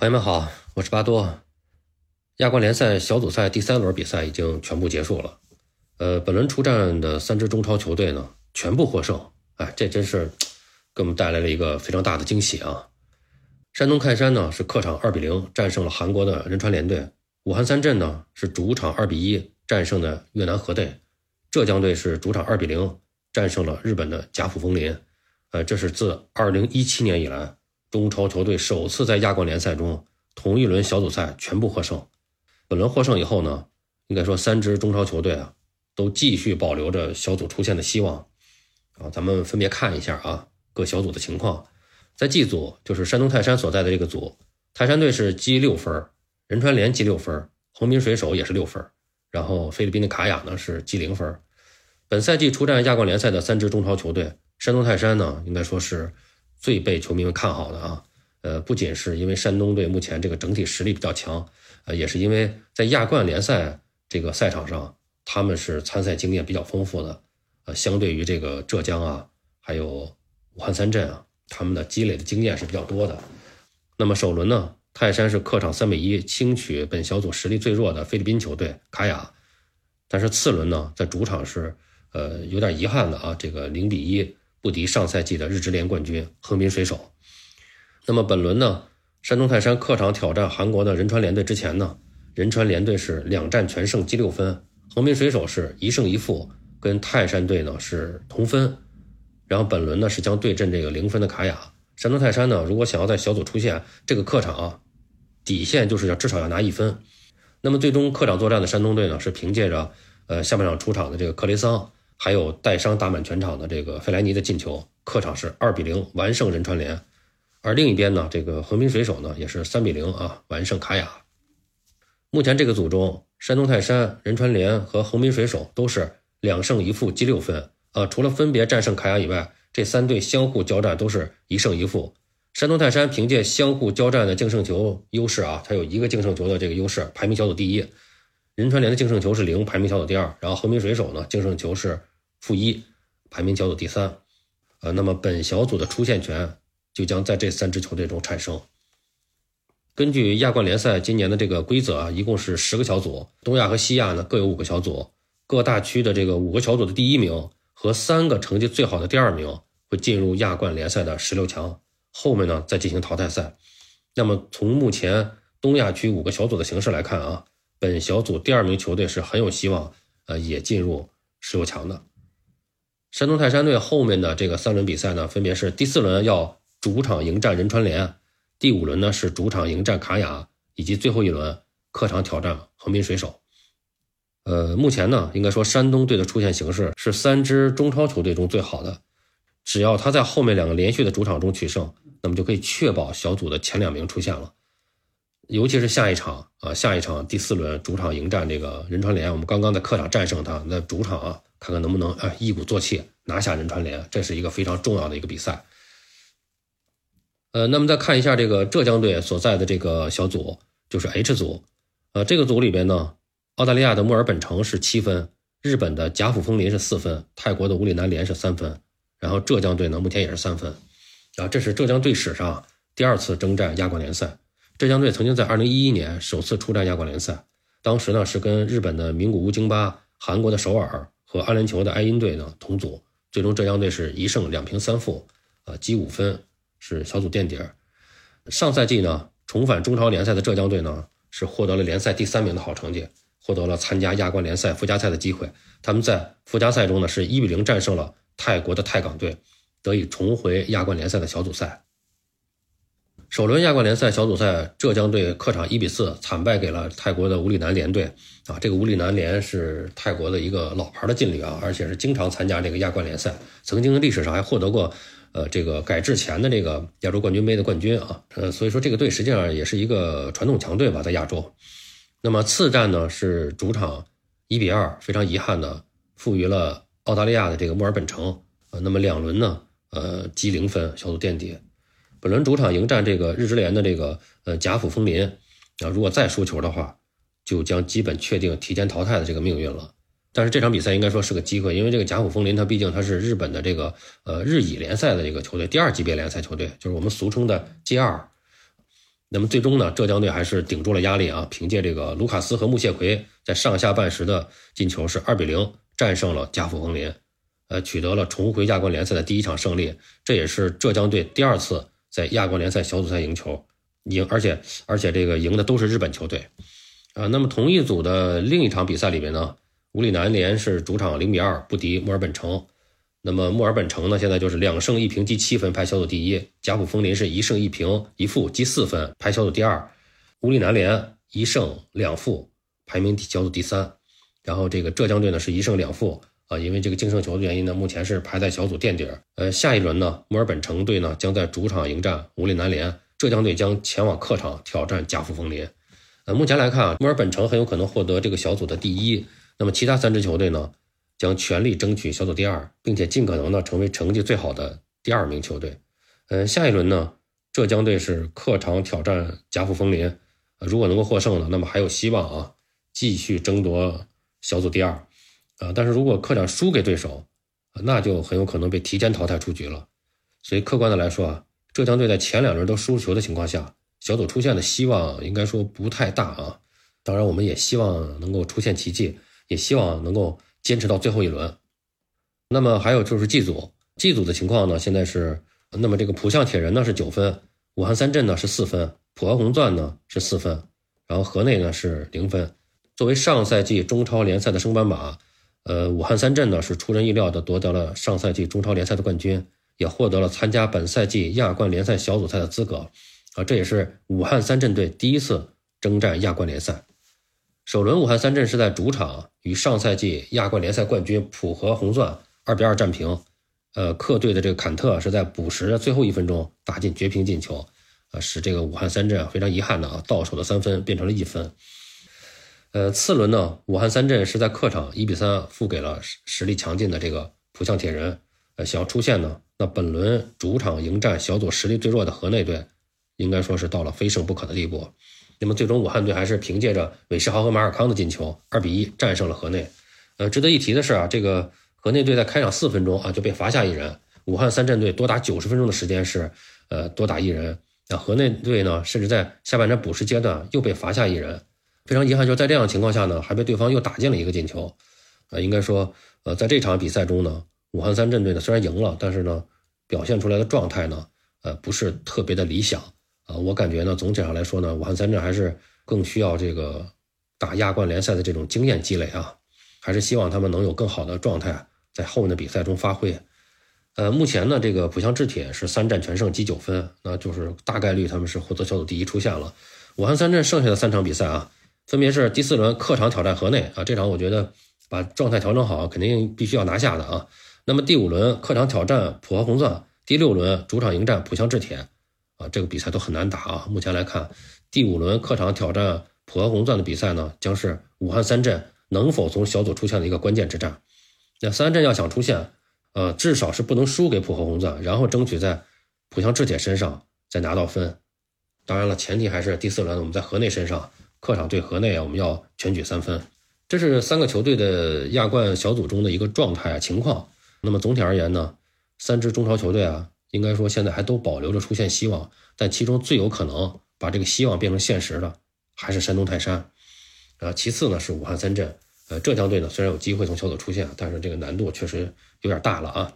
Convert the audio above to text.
朋友们好，我是巴多。亚冠联赛小组赛第三轮比赛已经全部结束了，呃，本轮出战的三支中超球队呢，全部获胜，哎，这真是给我们带来了一个非常大的惊喜啊！山东泰山呢是客场二比零战胜了韩国的仁川联队，武汉三镇呢是主场二比一战胜的越南河队，浙江队是主场二比零战胜了日本的甲府枫林，呃，这是自二零一七年以来。中超球队首次在亚冠联赛中同一轮小组赛全部获胜。本轮获胜以后呢，应该说三支中超球队啊，都继续保留着小组出线的希望。啊，咱们分别看一下啊，各小组的情况。在 G 组，就是山东泰山所在的这个组，泰山队是积六分，仁川联积六分，横滨水手也是六分，然后菲律宾的卡雅呢是积零分。本赛季出战亚冠联赛的三支中超球队，山东泰山呢，应该说是。最被球迷们看好的啊，呃，不仅是因为山东队目前这个整体实力比较强，呃，也是因为在亚冠联赛这个赛场上，他们是参赛经验比较丰富的，呃，相对于这个浙江啊，还有武汉三镇啊，他们的积累的经验是比较多的。那么首轮呢，泰山是客场三比一轻取本小组实力最弱的菲律宾球队卡雅，但是次轮呢，在主场是呃有点遗憾的啊，这个零比一。不敌上赛季的日职联冠军横滨水手。那么本轮呢，山东泰山客场挑战韩国的仁川联队之前呢，仁川联队是两战全胜积六分，横滨水手是一胜一负，跟泰山队呢是同分。然后本轮呢是将对阵这个零分的卡雅。山东泰山呢，如果想要在小组出线，这个客场啊，底线就是要至少要拿一分。那么最终客场作战的山东队呢，是凭借着呃下半场出场的这个克雷桑。还有带伤打满全场的这个费莱尼的进球，客场是二比零完胜仁川联，而另一边呢，这个横滨水手呢也是三比零啊完胜卡雅。目前这个组中，山东泰山、仁川联和横滨水手都是两胜一负积六分啊，除了分别战胜卡雅以外，这三队相互交战都是一胜一负。山东泰山凭借相互交战的净胜球优势啊，它有一个净胜球的这个优势，排名小组第一。仁川联的净胜球是零，排名小组第二，然后横滨水手呢净胜球是。负一，排名小组第三，呃，那么本小组的出线权就将在这三支球队中产生。根据亚冠联赛今年的这个规则啊，一共是十个小组，东亚和西亚呢各有五个小组，各大区的这个五个小组的第一名和三个成绩最好的第二名会进入亚冠联赛的十六强，后面呢再进行淘汰赛。那么从目前东亚区五个小组的形势来看啊，本小组第二名球队是很有希望，呃，也进入十六强的。山东泰山队后面的这个三轮比赛呢，分别是第四轮要主场迎战仁川联，第五轮呢是主场迎战卡雅，以及最后一轮客场挑战横滨水手。呃，目前呢，应该说山东队的出线形势是三支中超球队中最好的，只要他在后面两个连续的主场中取胜，那么就可以确保小组的前两名出线了。尤其是下一场啊，下一场第四轮主场迎战这个仁川联，我们刚刚在客场战胜他，那主场啊。看看能不能啊一鼓作气拿下仁川联，这是一个非常重要的一个比赛。呃，那么再看一下这个浙江队所在的这个小组，就是 H 组。呃，这个组里边呢，澳大利亚的墨尔本城是七分，日本的甲府枫林是四分，泰国的武里南联是三分，然后浙江队呢目前也是三分。啊，这是浙江队史上第二次征战亚冠联赛。浙江队曾经在2011年首次出战亚冠联赛，当时呢是跟日本的名古屋京巴、韩国的首尔。和阿联酋的埃因队呢同组，最终浙江队是一胜两平三负，啊积五分是小组垫底儿。上赛季呢重返中超联赛的浙江队呢是获得了联赛第三名的好成绩，获得了参加亚冠联赛附加赛的机会。他们在附加赛中呢是一比零战胜了泰国的泰港队，得以重回亚冠联赛的小组赛。首轮亚冠联赛小组赛，浙江队客场一比四惨败给了泰国的武里南联队。啊，这个武里南联是泰国的一个老牌的劲旅啊，而且是经常参加这个亚冠联赛，曾经历史上还获得过，呃，这个改制前的这个亚洲冠军杯的冠军啊。呃，所以说这个队实际上也是一个传统强队吧，在亚洲。那么次战呢是主场一比二，非常遗憾的负于了澳大利亚的这个墨尔本城。呃，那么两轮呢，呃，积零分，小组垫底。本轮主场迎战这个日职联的这个呃甲府枫林，啊，如果再输球的话，就将基本确定提前淘汰的这个命运了。但是这场比赛应该说是个机会，因为这个甲府枫林它毕竟它是日本的这个呃日乙联赛的这个球队，第二级别联赛球队，就是我们俗称的 J 二。那么最终呢，浙江队还是顶住了压力啊，凭借这个卢卡斯和穆谢奎在上下半时的进球是二比零战胜了加富枫林，呃，取得了重回亚冠联赛的第一场胜利，这也是浙江队第二次在亚冠联赛小组赛赢球，赢而且而且这个赢的都是日本球队，啊，那么同一组的另一场比赛里面呢，武里南联是主场零比二不敌墨尔本城。那么墨尔本城呢，现在就是两胜一平积七分排小组第一，加普枫林是一胜一平一负积四分排小组第二，武里南联一胜两负排名小组第三，然后这个浙江队呢是一胜两负啊，因为这个净胜球的原因呢，目前是排在小组垫底儿。呃，下一轮呢，墨尔本城队呢将在主场迎战武力南联，浙江队将前往客场挑战加福枫林。呃，目前来看啊，墨尔本城很有可能获得这个小组的第一，那么其他三支球队呢？将全力争取小组第二，并且尽可能的成为成绩最好的第二名球队。呃，下一轮呢，浙江队是客场挑战甲府枫林，呃如果能够获胜呢，那么还有希望啊，继续争夺小组第二。啊，但是如果客场输给对手，那就很有可能被提前淘汰出局了。所以客观的来说啊，浙江队在前两轮都输球的情况下，小组出线的希望应该说不太大啊。当然，我们也希望能够出现奇迹，也希望能够。坚持到最后一轮，那么还有就是 G 组，G 组的情况呢？现在是，那么这个浦项铁人呢是九分，武汉三镇呢是四分，浦和红钻呢是四分，然后河内呢是零分。作为上赛季中超联赛的升班马，呃，武汉三镇呢是出人意料的夺得了上赛季中超联赛的冠军，也获得了参加本赛季亚冠联赛小组赛的资格，啊，这也是武汉三镇队第一次征战亚冠联赛。首轮武汉三镇是在主场与上赛季亚冠联赛冠军浦和红钻二比二战平，呃，客队的这个坎特是在补时的最后一分钟打进绝平进球，呃，使这个武汉三镇非常遗憾的啊，到手的三分变成了一分。呃，次轮呢，武汉三镇是在客场一比三负给了实力强劲的这个浦项铁人，呃，想要出线呢，那本轮主场迎战小组实力最弱的河内队，应该说是到了非胜不可的地步。那么最终，武汉队还是凭借着韦世豪和马尔康的进球，二比一战胜了河内。呃，值得一提的是啊，这个河内队在开场四分钟啊就被罚下一人，武汉三镇队多达九十分钟的时间是呃多打一人。那河内队呢，甚至在下半场补时阶段又被罚下一人，非常遗憾，就是在这样的情况下呢，还被对方又打进了一个进球。啊，应该说，呃，在这场比赛中呢，武汉三镇队呢虽然赢了，但是呢，表现出来的状态呢，呃，不是特别的理想。啊，我感觉呢，总体上来说呢，武汉三镇还是更需要这个打亚冠联赛的这种经验积累啊，还是希望他们能有更好的状态在后面的比赛中发挥。呃，目前呢，这个浦项制铁是三战全胜积九分，那就是大概率他们是获得小组第一出线了。武汉三镇剩下的三场比赛啊，分别是第四轮客场挑战河内啊，这场我觉得把状态调整好，肯定必须要拿下的啊。那么第五轮客场挑战浦和红钻，第六轮主场迎战浦项制铁。啊，这个比赛都很难打啊！目前来看，第五轮客场挑战浦和红钻的比赛呢，将是武汉三镇能否从小组出线的一个关键之战。那三镇要想出线，呃，至少是不能输给浦和红钻，然后争取在浦项制铁身上再拿到分。当然了，前提还是第四轮我们在河内身上客场对河内啊，我们要全取三分。这是三个球队的亚冠小组中的一个状态啊情况。那么总体而言呢，三支中超球队啊。应该说，现在还都保留着出现希望，但其中最有可能把这个希望变成现实的，还是山东泰山。啊，其次呢是武汉三镇。呃，浙江队呢虽然有机会从小组出线，但是这个难度确实有点大了啊。